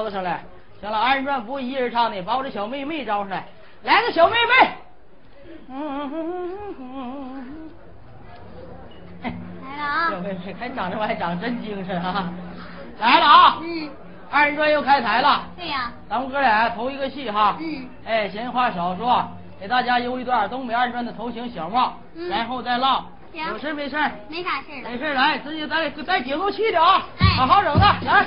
把我又敲了上来。行了，二人转不会一人唱的，把我这小妹妹招上来，来个小妹妹。嗯，来了啊！小妹妹，看长这玩意长真精神啊！来了啊！嗯，二人转又开台了，对呀、咱们哥俩头一个戏哈。嗯。哎，闲话少说，给大家邮一段东北二人转的头型小帽，嗯然后再唠。行有事没事儿？没啥事。没事，来，直接咱带节奏气的啊，哎好好整的，来。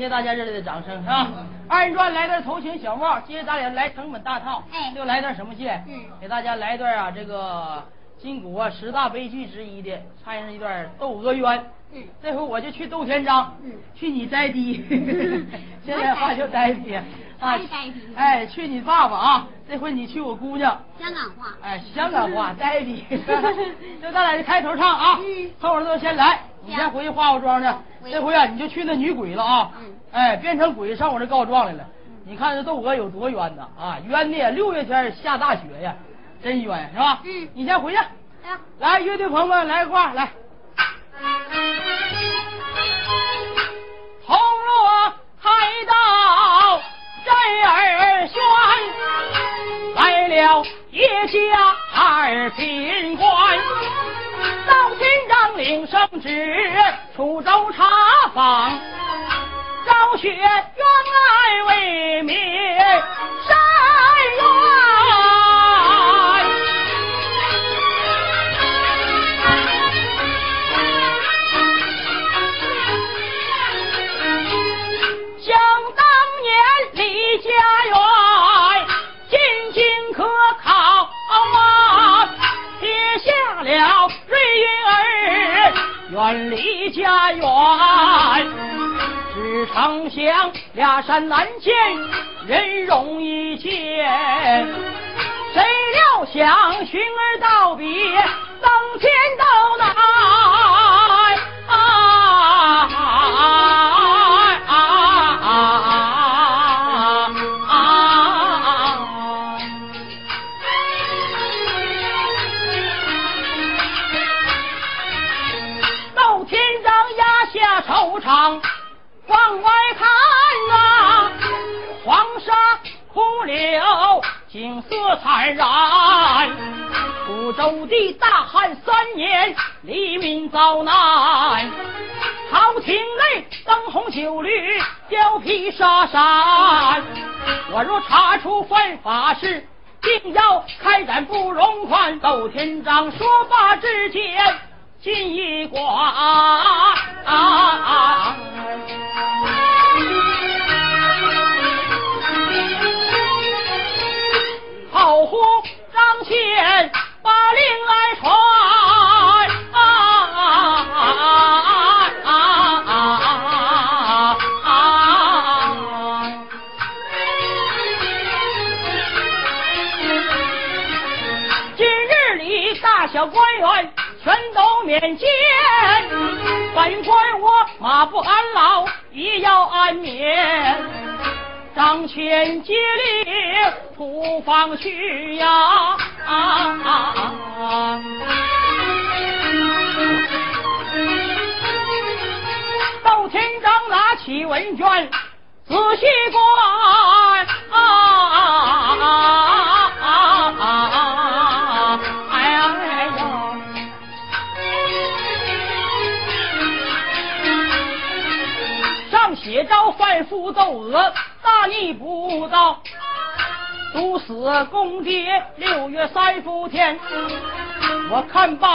谢大家热烈的掌声，是吧？二人转来段头型小帽，接着咱俩来成本大套，哎又来段什么戏？嗯给大家来段啊，这个金谷啊十大悲剧之一的，唱上一段《窦娥冤》。嗯这回我就去窦天章，嗯去你栽逼，现在话就栽逼啊还栽逼，哎，去你爸爸啊！这回你去我姑娘，香港话。哎，香港话呆逼，那 咱俩就开头唱啊，嗯后边都先来，你先回去化化妆去。这回啊，你就去那女鬼了啊，嗯哎，变成鬼上我这告状来了。你看这窦娥有多冤呐啊，冤的六月天下大雪呀，真冤是吧？嗯你先回去，来，乐队朋友们来一块来。红罗海到震儿轩，来了叶家二品官，到天章领圣旨出州查访，昭雪冤案为民伸冤。下了瑞云儿远离家园，只常想俩山难见，人容易见。谁料想寻儿道别，登天都难啊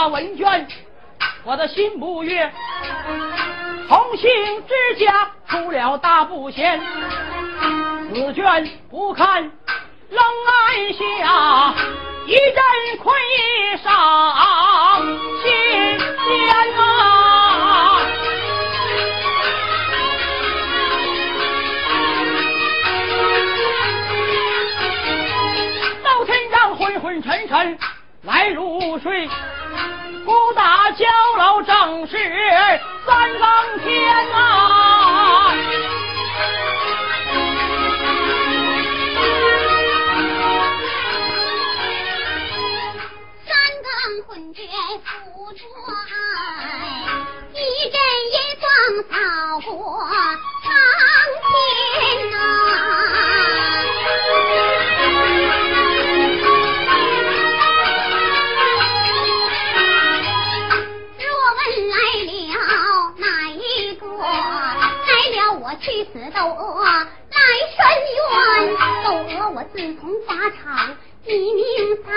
文娟，我的心不悦。同姓之家出了大不贤，此卷不堪冷暗下，一阵困意上心间啊。窦天章昏昏沉沉来入睡，不打交楼正是三更天啊！三更昏觉复着爱，一阵阴风扫过窦娥我自从法场一命丧，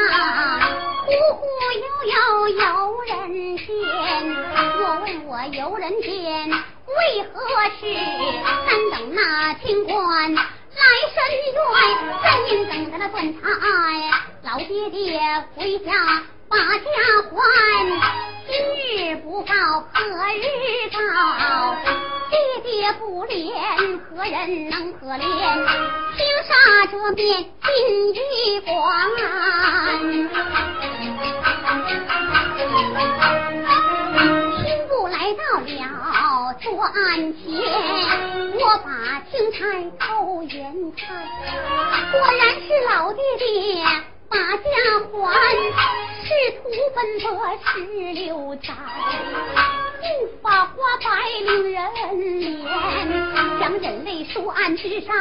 忽忽悠悠游人间，若问我游人间，为何事？难等那清官来申冤，咱应等着那断差。老爹爹回家把家还，今日不报何日报？爹爹不怜，何人能可怜？青纱遮面金玉光？刑部来到了桌案前，我把青菜偷眼看，果然是老爹爹把家还，仕途奔波十六载。不把花白令人脸，将人类书案之上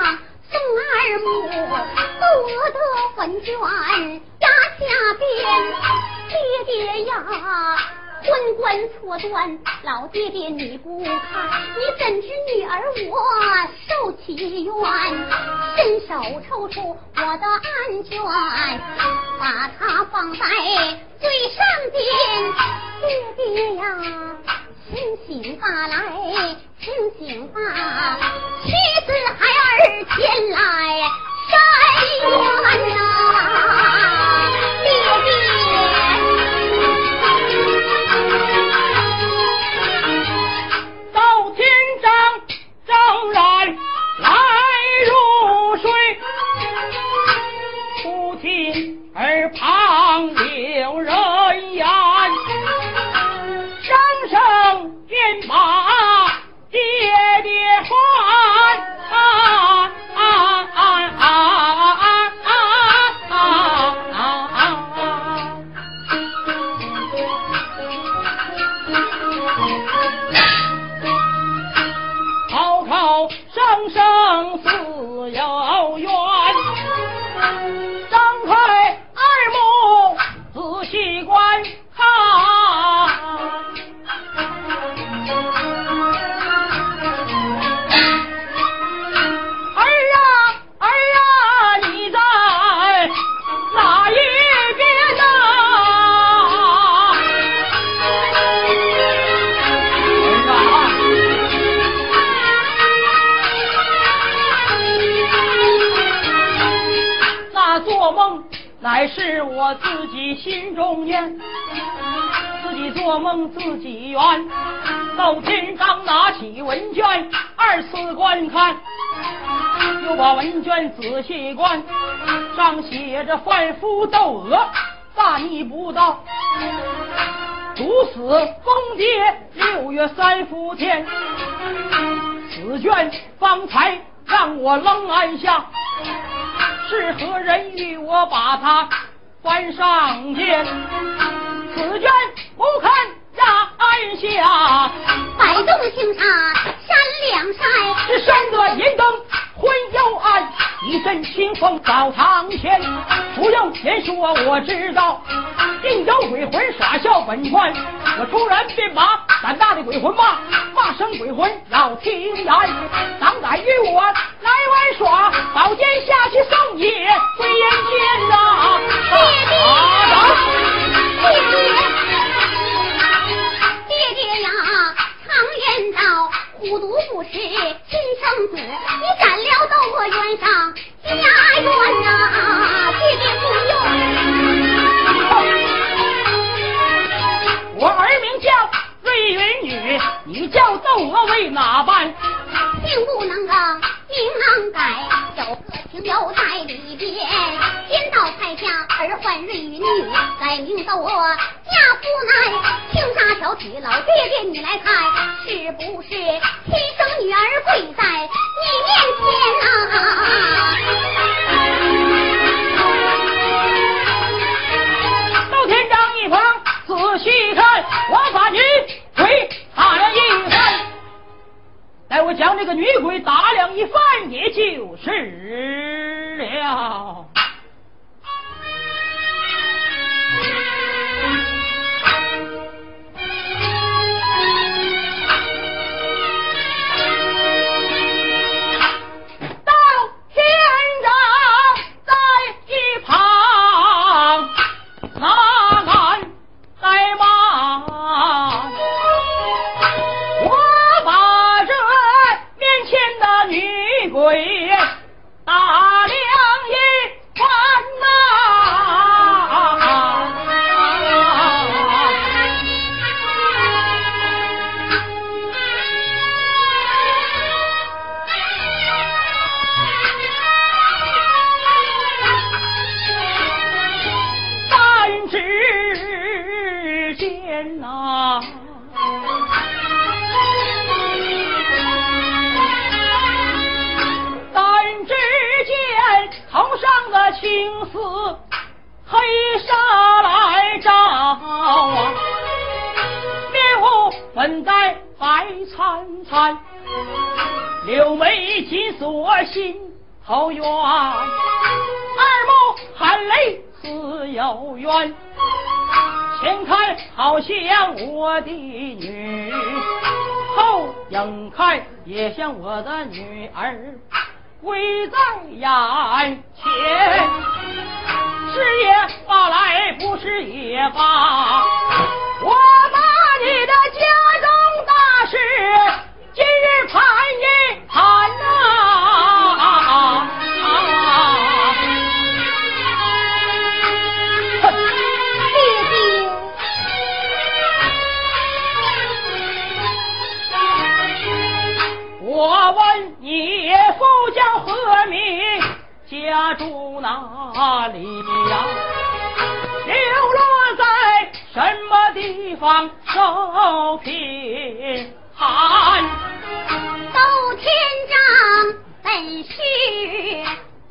送二母，夺得文卷压下边，爹爹呀！昏官错断，老爹爹你不看，你怎知女儿我受其冤？伸手抽出我的案卷，把它放在最上边。爹爹呀，清醒吧来，清醒吧，妻子孩儿前来伸冤呐，旁留人言，声声便把爹爹唤。我自己心中念，自己做梦自己圆。到天上拿起文卷，二次观看，又把文卷仔细观，上写着贩夫斗娥，大逆不道，毒死疯爹六月三伏天。此卷方才让我愣按下。是何人与我把它翻上天？紫鹃不看压下，摆动青纱山两山，是山端银灯昏幽暗，一阵清风扫堂前。不用言说，我知道定有鬼魂耍笑本官。我突然便把胆大的鬼魂骂，骂声鬼魂要听言，胆敢与我来玩耍，宝剑下去送你归阴间呐！爹爹，爹爹呀，常言道，虎毒不食亲生子，你斩了窦娥冤上家园呐！爹爹不用。我儿名瑞云女，你叫窦娥为哪般？姓不能更，名能改，有个情由在里边。天道太下儿唤瑞云女，改名窦娥，家父乃青纱小曲。老爹爹你来看，是不是亲生女儿跪在你面前啊？仔细看，我把女鬼打量一番，待我将这个女鬼打量一番，也就是了。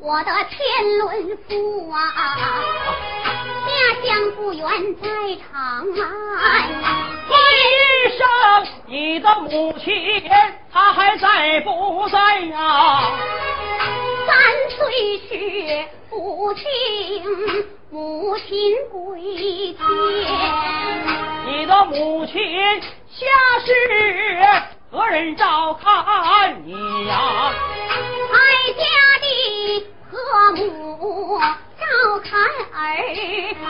我的天伦父啊，家乡不远在长安。一生你的母亲她还在不在呀？三岁时父亲母亲归天，你的母亲下世何人照看你呀？和母照看儿看。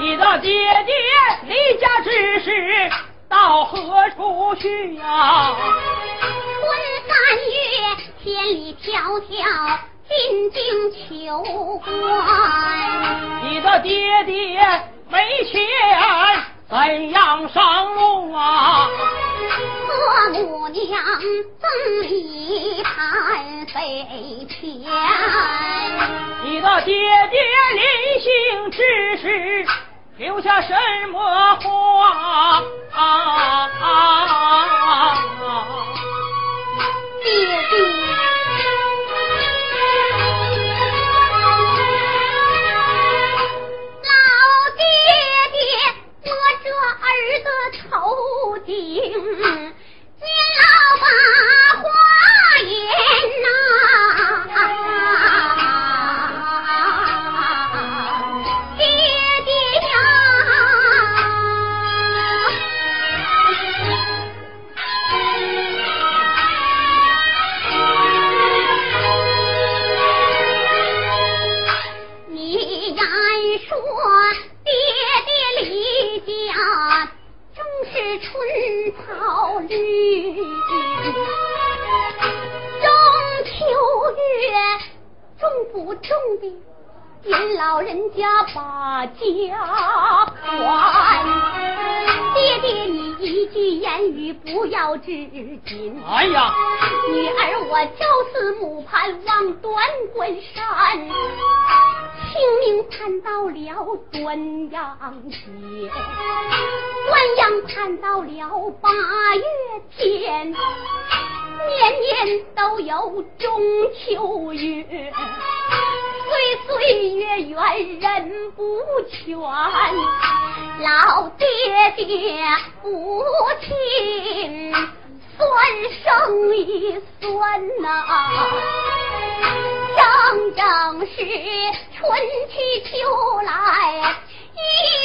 你的爹爹离家之时到何处去呀？春三月，千里迢迢进京求官。你的爹爹没钱，怎样上路啊？我母娘赠一盘飞钱。你的爹爹临行之时留下什么话？爹爹。老爹爹，摸着儿的头顶，金老把花言呐、家正是春草绿，中秋月种不种的，您老人家把家还。爹爹，你一句言语不要至今。哎呀，女儿我朝思暮盼望断关山，清明盼到了端阳节，端阳盼到了八月天，年年都有中秋月。岁岁月圆人不全，老爹爹母亲算生一算呐、整整是春去秋来一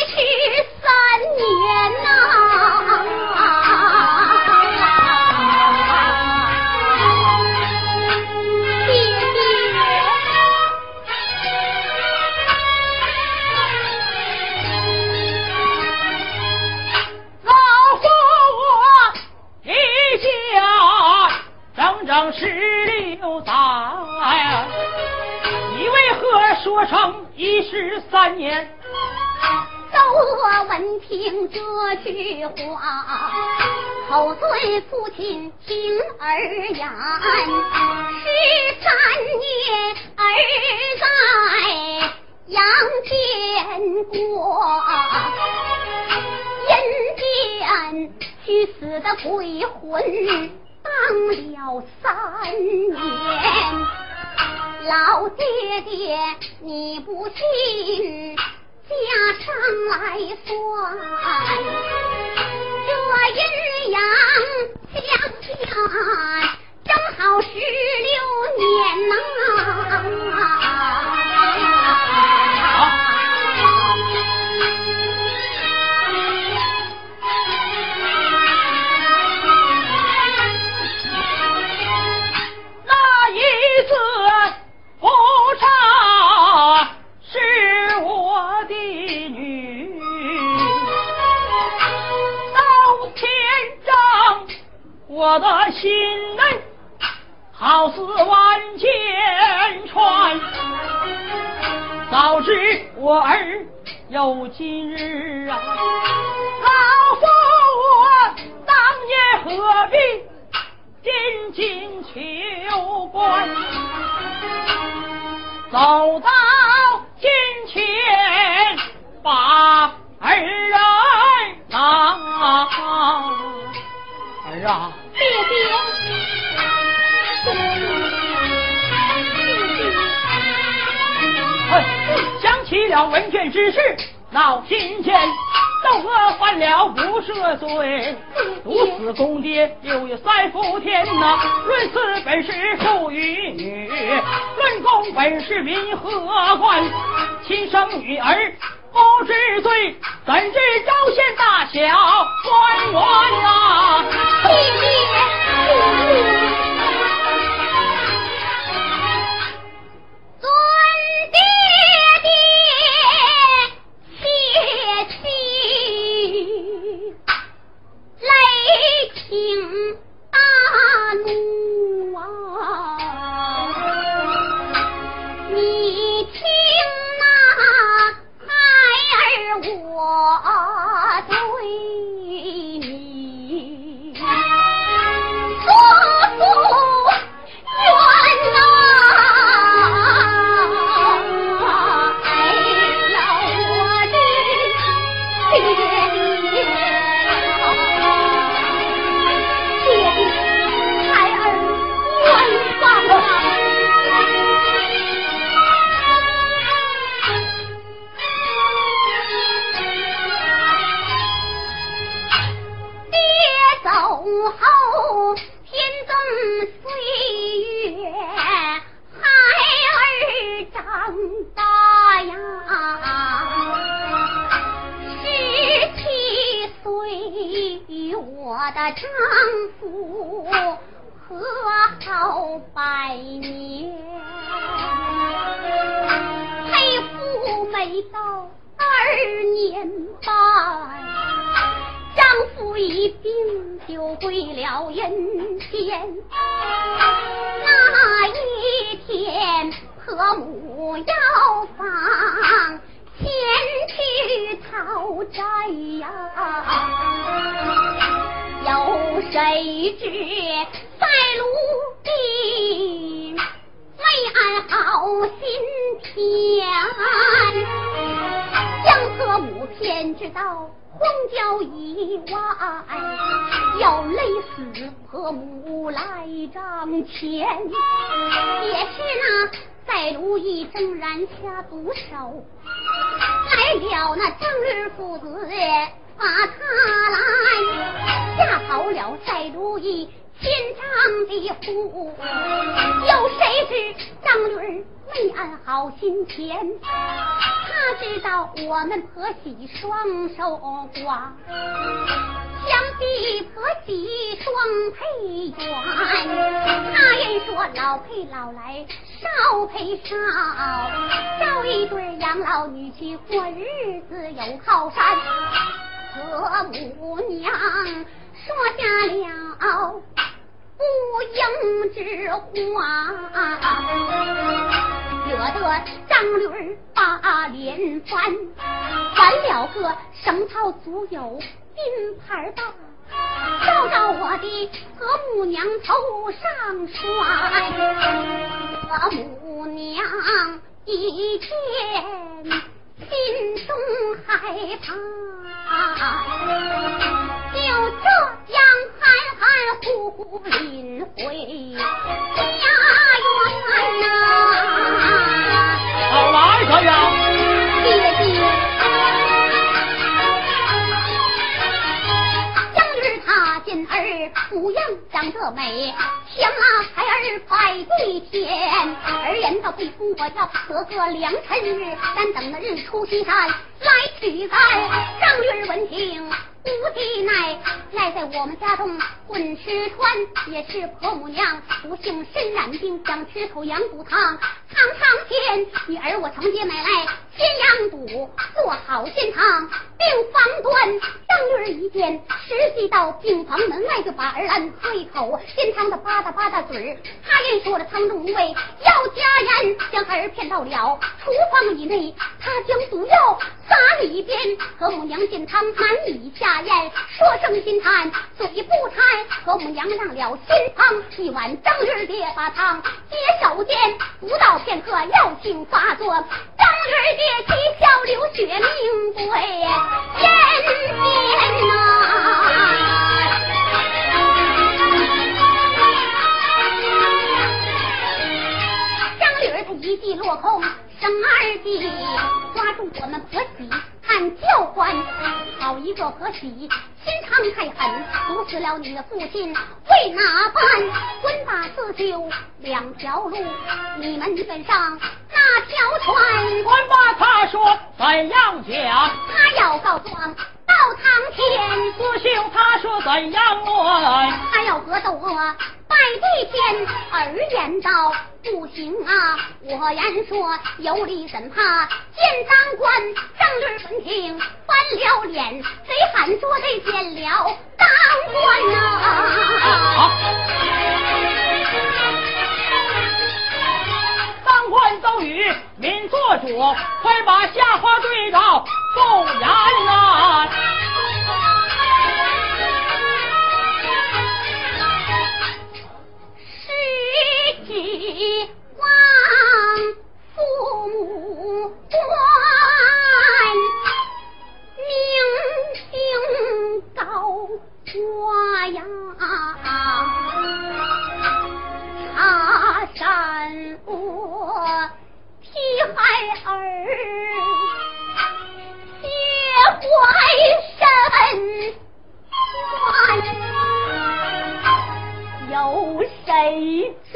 去三年呐、爹老夫我一家整整十六载，你为何说成一十三年？窦娥闻听这句话，口对父亲听儿言。十三年儿在阳间过，阴间去死的鬼魂当了三年。老爹爹，你不信，加上来算，这阴阳相交，婆媳双守寡相继婆媳双配鸳他人说老配老来少配少找一对养老女婿过日子有靠山和母娘说下了不应之话，惹得张驴把脸翻，翻了个绳套足有金牌大，照到我的何母娘头上穿，何母娘一见心中害怕。就这样含含糊糊领回家园呐。好来可以？爹爹，他见儿模样长得美，想啊孩儿拜对天，儿人倒不空。我要得个良辰日，但等那日出西山。来取材。张女儿闻听。无敌奈，赖在我们家中混吃穿，也是婆母娘不幸身染病，想吃口羊骨汤。尝尝鲜，女儿我承接买来鲜羊肚，做好鲜汤。病房端，张女儿一见，实际到病房门外就把儿安喝一口鲜汤的吧嗒吧嗒嘴儿。他言说了汤中无味，要加盐，将儿骗到了厨房以内，他将毒药撒里边。何母娘见汤难以下。咽说声心叹，嘴不馋。何母娘让了新汤一碗，张驴爹把汤接手间，不到片刻药性发作，张驴爹啼笑流血，命归天边呐。张驴他一计落空，生二弟，抓住我们婆媳。喊教官，好一个婆媳，心肠太狠，毒死了你的父亲，为哪般？官大自救两条路，你们跟上那条船？官把他说怎样讲？他要告状到堂前。四兄他说怎样论？他要格斗我。拜地天，二言道不行啊！我言说有理怎怕见当官？张律闻听翻了脸，贼喊说得见了当官呐！当官都与民做主，快把下话对到凤言来。希望父母官名声高挂呀，茶山我替孩儿结怀身官，有谁知？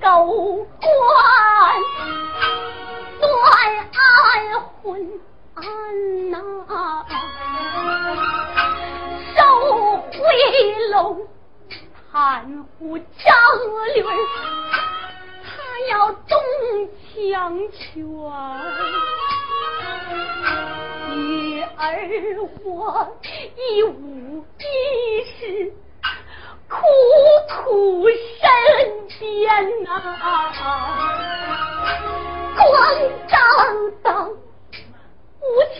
狗官断安婚安呐，收回笼贪污张驴他要动枪权，女儿我一无一失。苦苦身边呐，光当当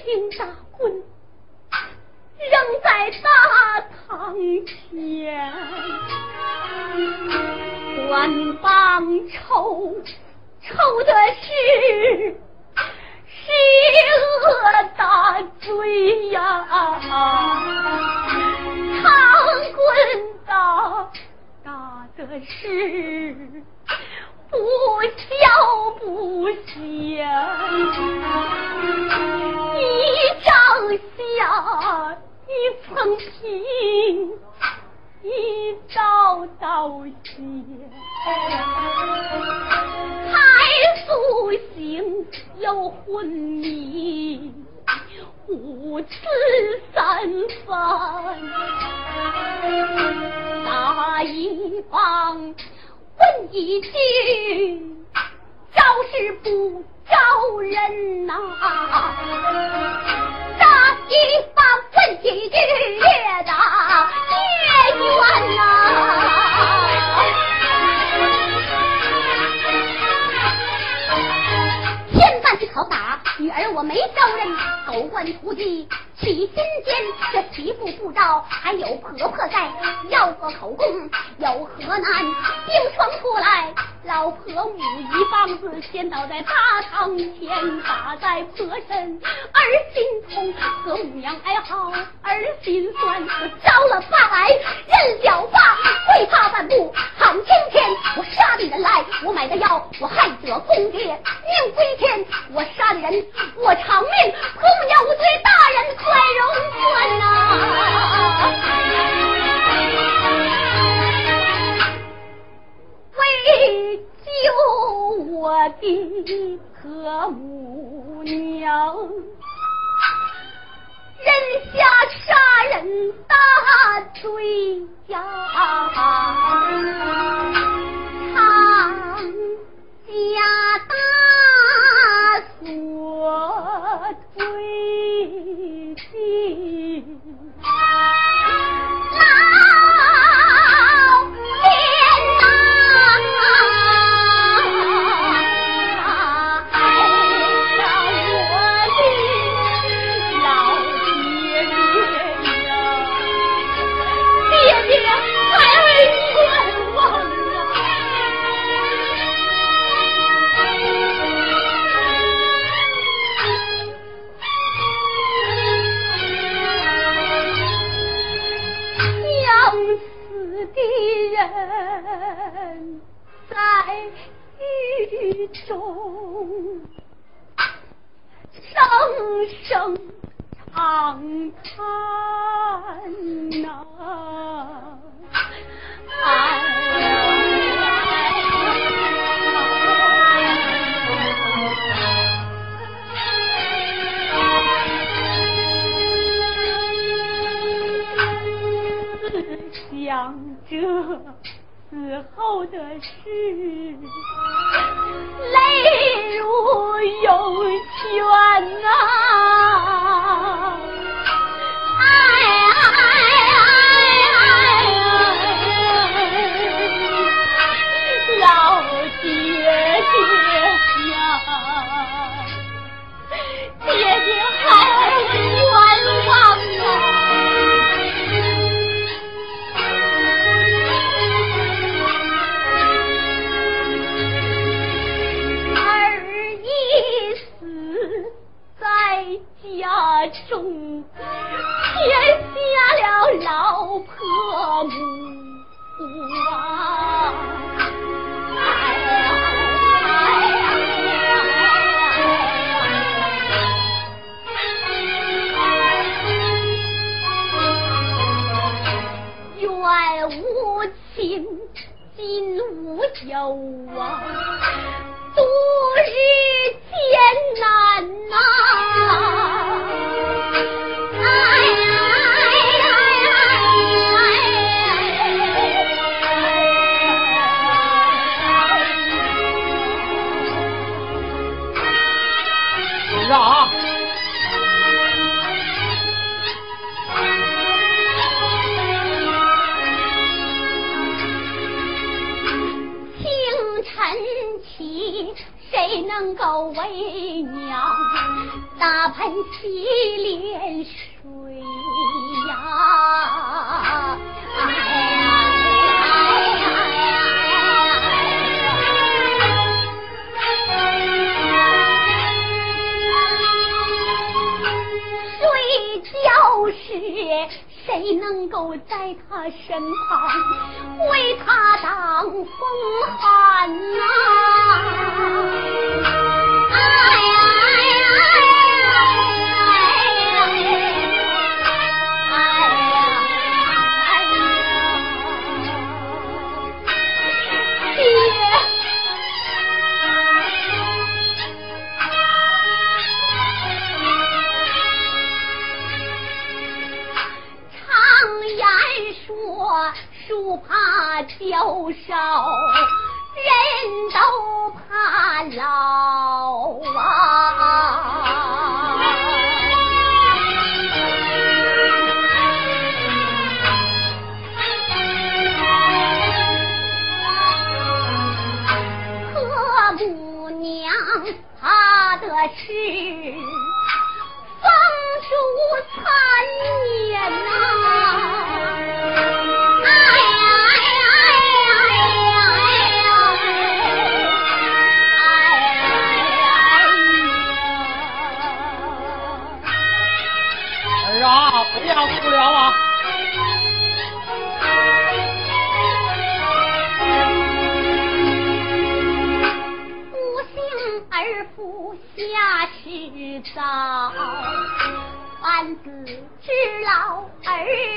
无情大棍扔在大堂前，官帮抽抽的是邪恶大罪呀，长棍。打打的是不笑不笑，一张下一层皮，一道道血，太素行又昏迷。五次三番，打一棒问一句，招是不招人呐？打一棒问几句，越打越冤呐！好打。女儿我没招人，狗官徒弟起心间，这媳妇不招，还有婆婆在，要个口供有何难？兵霜出来，老婆母一棒子先倒在大堂前，打在婆身，儿心痛，和母娘哀嚎，儿心酸，我招了爸来认了爸，跪他半步喊青天，我杀的人来，我买的药，我害者公爹命归天，我善人，我偿命，姑娘无罪大人快容我呐。为救我的和母娘，忍下杀人大罪呀。家大。中声声长叹呐，想着死后的事。泪如涌泉呐，中身旁为他挡风寒呐？怕娇少，人都怕老啊！子知老儿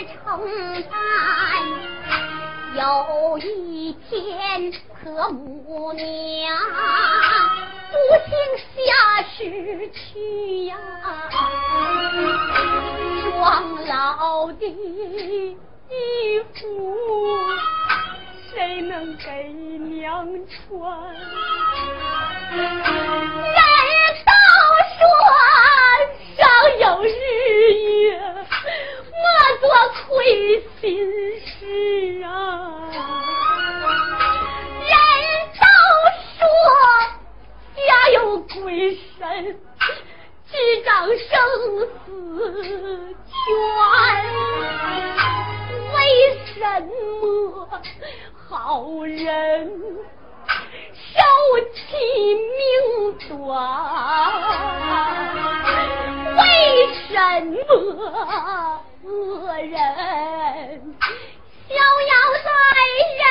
承担，有一天，可母娘不幸下世去呀，双老的衣服谁能给娘穿？人都说上有日，莫做亏心事啊。人都说家有鬼神，执掌生死权。为什么好人？手起命短，为什么恶人逍遥在人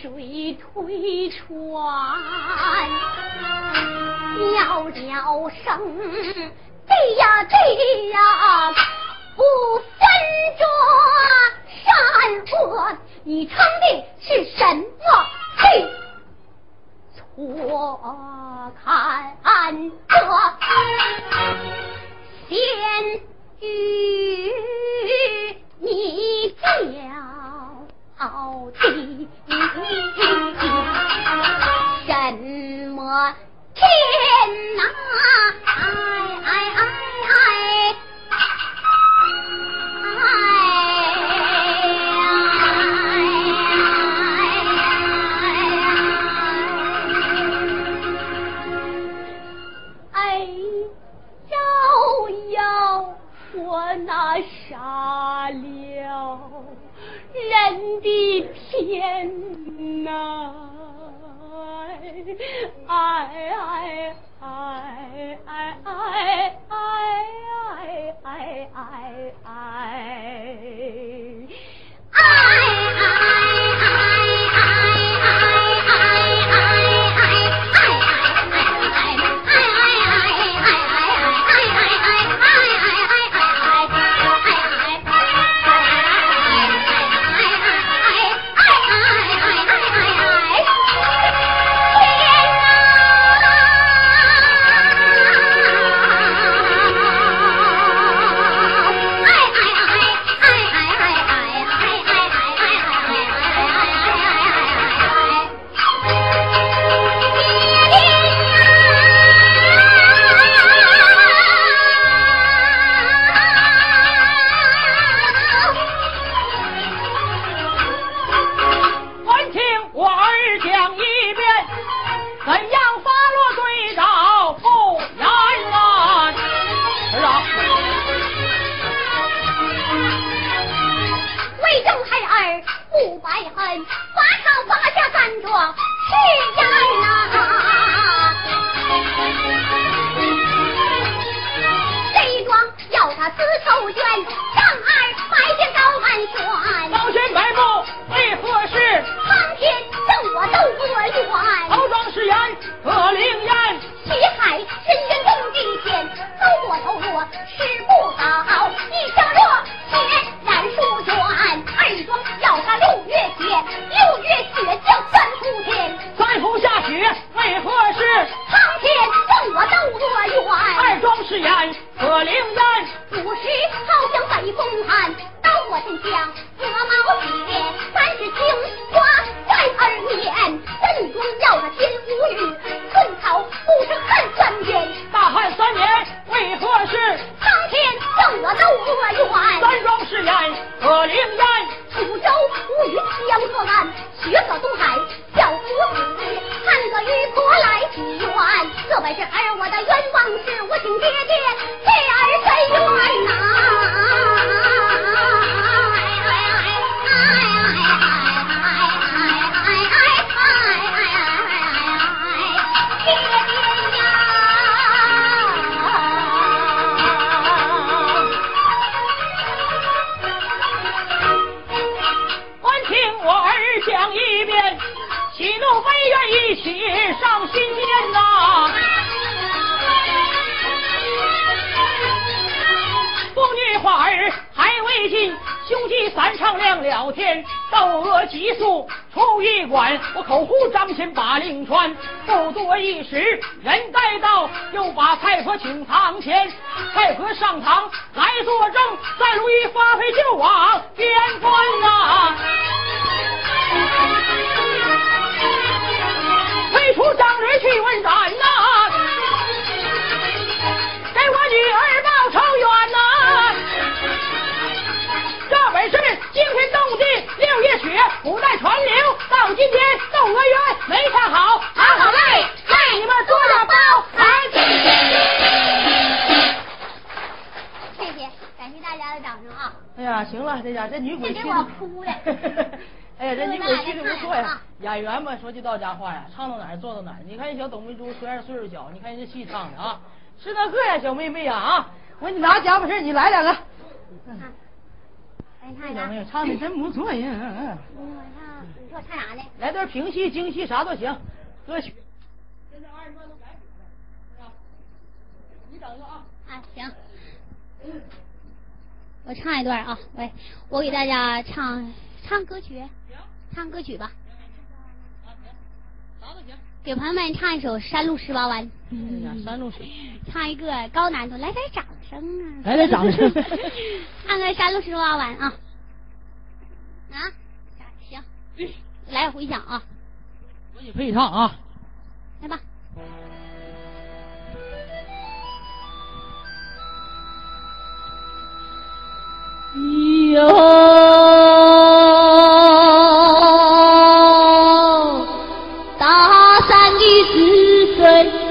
水推船。叫了声，对呀对呀，不分着善恶，你称的是什么罪？错看这先与你叫到底什么？天呐！哎哎哎哎！哎哎摇摇我那傻了人的天哪！哎哎哎哎哎哎哎哎哎！这本是儿我的冤枉事，我请爹爹替儿伸冤呐。一起上新年呐！妇女话儿还未尽，兄弟三唱亮了天，窦娥急速出驿馆，我口呼张骞把令传。不多一时，人带到，又把太婆请堂前。太婆上堂来作证，再如意发配就往边关呐。出张驴去问斩呐，给我女儿报仇冤呐！这本是惊天动地六月雪，古代传流到今天，窦娥冤没看好，好好嘞，给你们做了包，来，谢谢，感谢大家的掌声啊！哎呀，行了，这家这女鬼给我哭了。哎呀，这女鬼其实不错呀，演员嘛，说句到家话呀，唱到哪儿做到哪儿。你看这小董明珠，虽然岁数小，你看人家戏唱的啊，是那个呀，小妹妹呀啊！我给你拿家伙事你来两个。嗯，这小妹妹唱的真不错呀。嗯嗯。你唱，你说我唱啥呢？来段评戏、京戏啥都行，歌曲。现在二人转都改曲了，你等着啊。啊，行。我唱一段啊，喂，我给大家唱唱歌曲。唱歌曲吧，给朋友们唱一首《山路十八弯》。山路十。唱一个高难度，来点掌声啊！来点掌声。唱个《山路十八弯》啊！啊，行，来回响啊！我也配唱啊！来吧。哟。是谁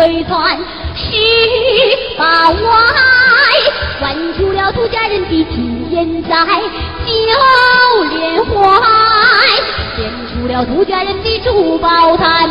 对船十八弯，弯出了土家人的金银寨，九连环，献出了土家人的珠宝滩，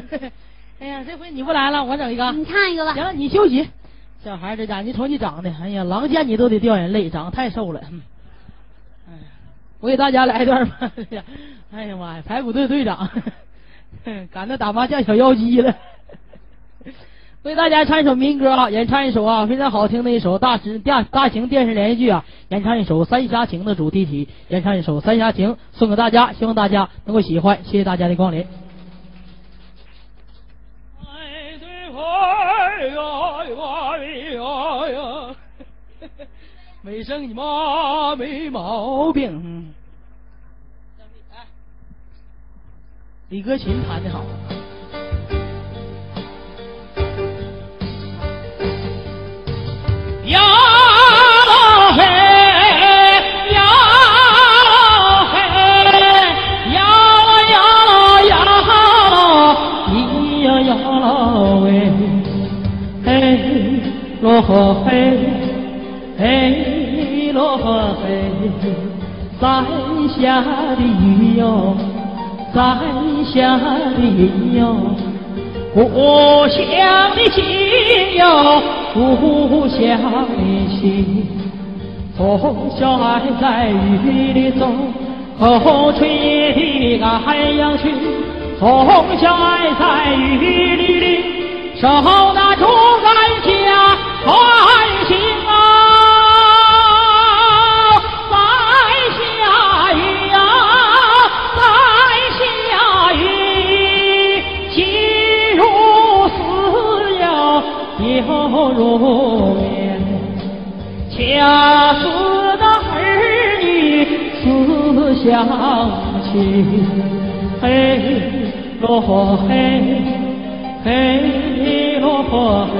哎呀，这回你不来了，我整一个。你唱一个吧。行了，你休息。小孩这家，你瞅你长得，哎呀，狼见你都得掉眼泪，长得太瘦了。哎呀，我给大家来一段吧。哎呀妈呀，排骨队队长，赶着打麻将小妖姬了。为大家唱一首民歌啊，演唱一首啊非常好听的一首大型大大型电视连续剧啊，演唱一首《三峡情》的主题曲，演唱一首《三峡情》，送给大家，希望大家能够喜欢，谢谢大家的光临。没生你妈没毛病。李歌琴弹的好。呀嘿呀嘿三峡的雨哟，三峡的云哟，故乡的情哟。故乡的心，从小爱在雨里走，风吹叶的海洋去。从小爱在雨里里，守那竹竿下乡情。嘿，罗嘿，嘿，罗嘿。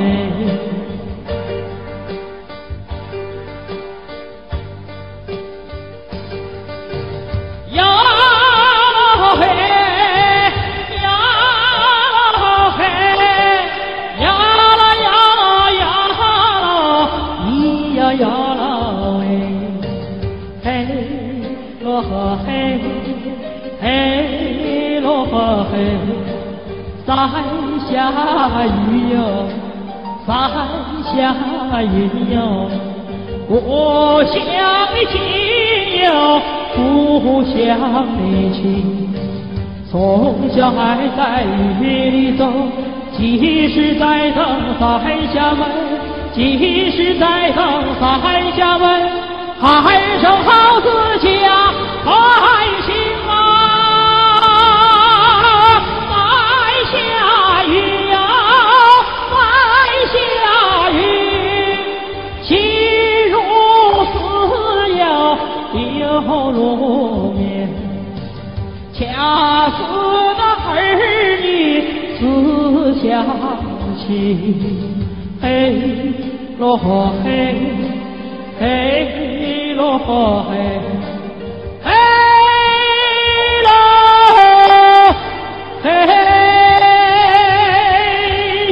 三峡雨哟，三峡云哟，故乡的情哟，故乡的情。从小还在雨里走，即使在等三峡门，即使在等三峡门，还守好自家百姓。入眠，恰似那儿女思乡情。嘿，罗嘿，嘿罗嘿，嘿罗嘿。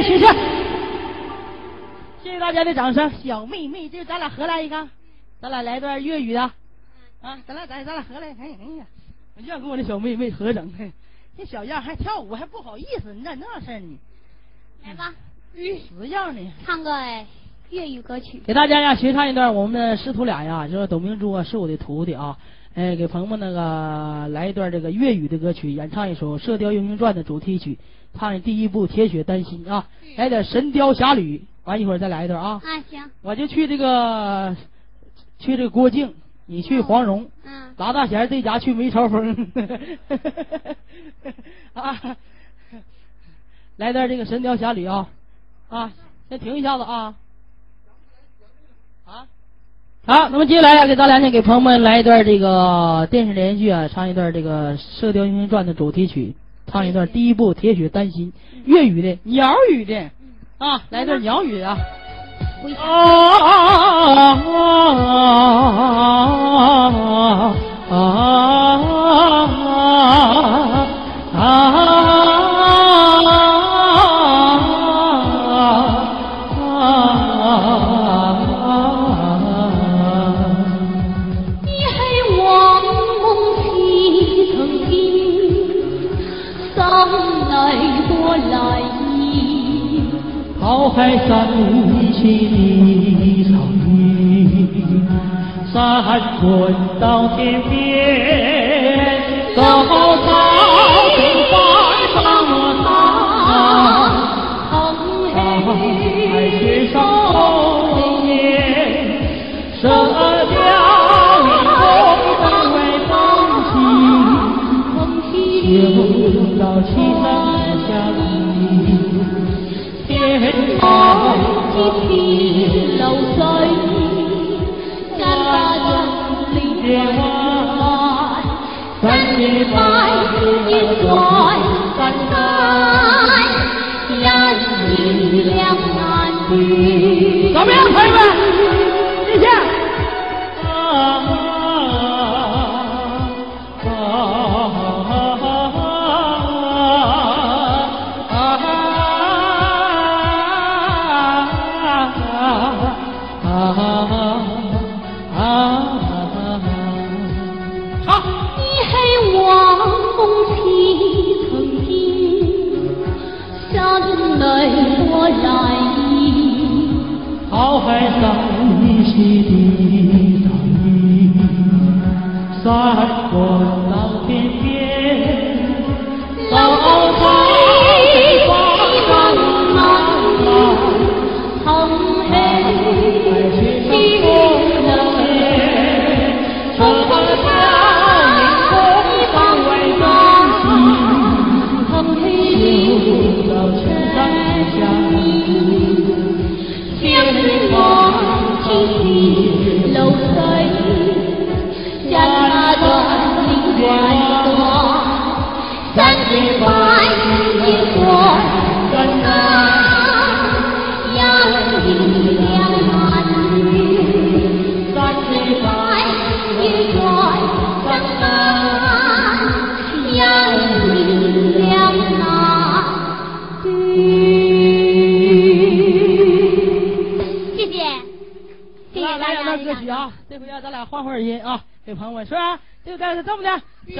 谢谢，谢谢大家的掌声。小妹妹，这咱俩合来一个，咱俩来段粤语的。啊，咱俩咱咱俩合来，哎哎呀，我就想跟我那小妹妹合整，这小样还跳舞还不好意思，你咋那事儿呢？来吧，死样呢，唱个粤语歌曲，给大家呀学唱一段。我们的师徒俩呀，就是董明珠啊，是我的徒弟啊。哎，给朋友们那个来一段这个粤语的歌曲，演唱一首《射雕英雄传》的主题曲，唱第一部《铁血丹心》啊，来点《神雕侠侣》，完一会儿再来一段啊。啊行。我就去这个去这个郭靖。你去黄蓉，拉大弦这家去梅超风，啊，来段这个《神雕侠侣》啊，啊，先停一下子啊，啊，好，那么接下来给咱俩先给朋友们来一段这个电视连续剧啊，唱一段这个《射雕英雄传》的主题曲，唱一段第一部《铁血丹心》粤语的鸟语的啊，来段鸟语的。你还望梦西城。泪过来意，浩海山起的草原，山村到天边，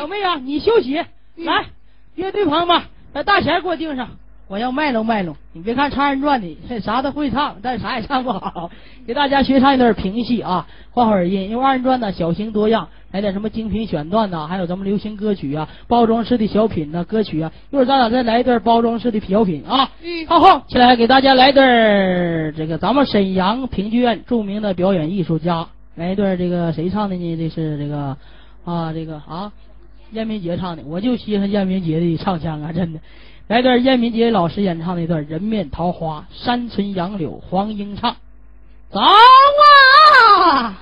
小妹啊，你休息，来，乐队朋友们把大弦给我定上，我要卖弄卖弄。你别看唱二人转的，这啥都会唱，但是啥也唱不好。给大家学唱一段评戏啊，换会儿音，因为二人转呢小型多样，来点什么精品选段呐，还有咱们流行歌曲啊，包装式的小品呐、歌曲啊。一会儿咱俩再来一段包装式的小品啊。嗯浩浩，起来给大家来段儿这个咱们沈阳评剧院著名的表演艺术家，来一段这个谁唱的呢？这是这个啊，这个啊，燕明杰唱的，我就稀罕燕明杰的唱腔啊，真的。来段燕明杰老师演唱的一段《人面桃花》，山村杨柳黄莺唱，走啊！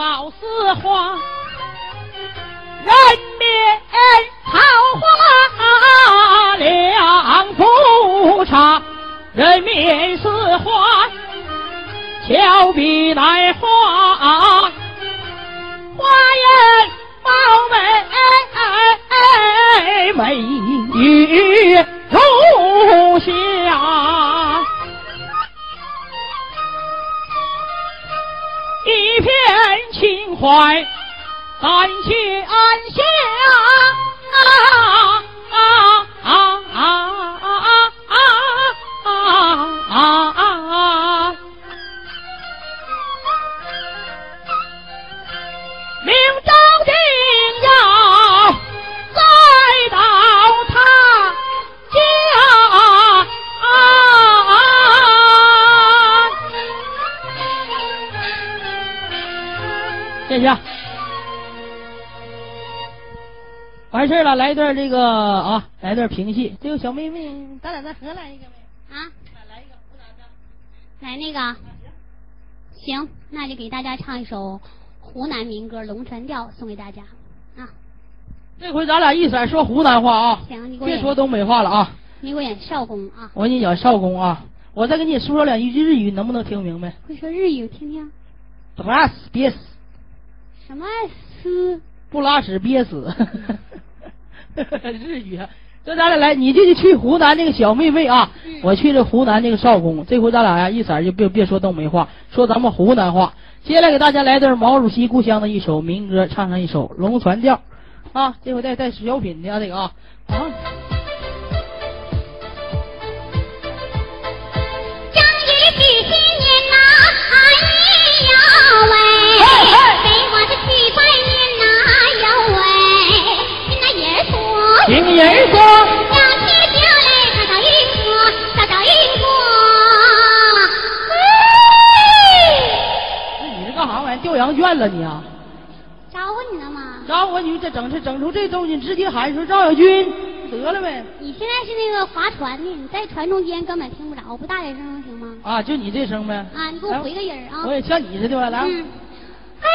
貌似花，人面桃花两不差，人面似花，俏比来花，花颜貌美，美快，暂且安下，啊啊啊。完事了，来一段这个啊，来段评戏。这个小妹妹，咱俩再合来一个呗。啊，来一个湖南的。来那个，行，那就给大家唱一首湖南民歌《龙船调》，送给大家啊。这回咱俩一色说湖南话啊，行，你给我，别说东北话了啊。你给我演少公啊。我给你演少公啊，我再给你说两句日语，能不能听明白？会说日语，听听。不拉屎憋死，什么死？不拉屎憋死。日语啊，这咱俩来，你这就去湖南那个小妹妹啊，我去这湖南那个少公。这回咱俩呀一色儿就别别说东北话，说咱们湖南话。接下来给大家来段毛主席故乡的一首民歌，唱上一首《龙船调》啊，这回带带小品的啊，这个啊啊。整出这动静，直接喊说赵小军，得了呗。你现在是那个划船的，你在船中间根本听不着，不大点声能行吗？啊，就你这声呗。啊，你给我回个音儿啊我。也像你似的吧，来，嗯，哎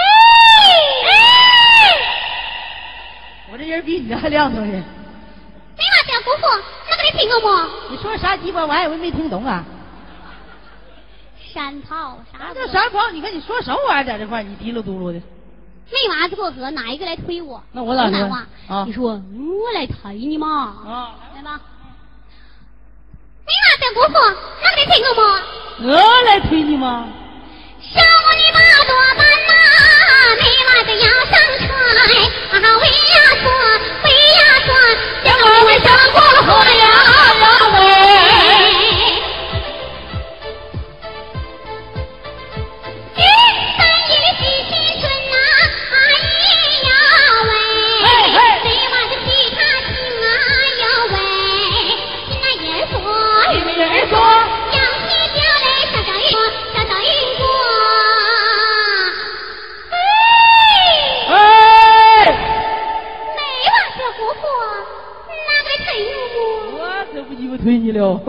我这人比你这还亮堂呢。没嘛，小姑父，那个你听过么？你说啥鸡巴玩意儿？我也没听懂啊。山炮啥啥的叫山炮？你看你说什么玩意儿在这块儿？你嘀噜嘟噜的。没娃子过河哪一个来推我？那我老说啊你说我来抬你嘛啊。来吧。没娃子过河哪个来推我嘛我来推你嘛。小王八多半呐没娃子要上船啊喂呀说喂呀说小王上过河呀呀。喂随你了。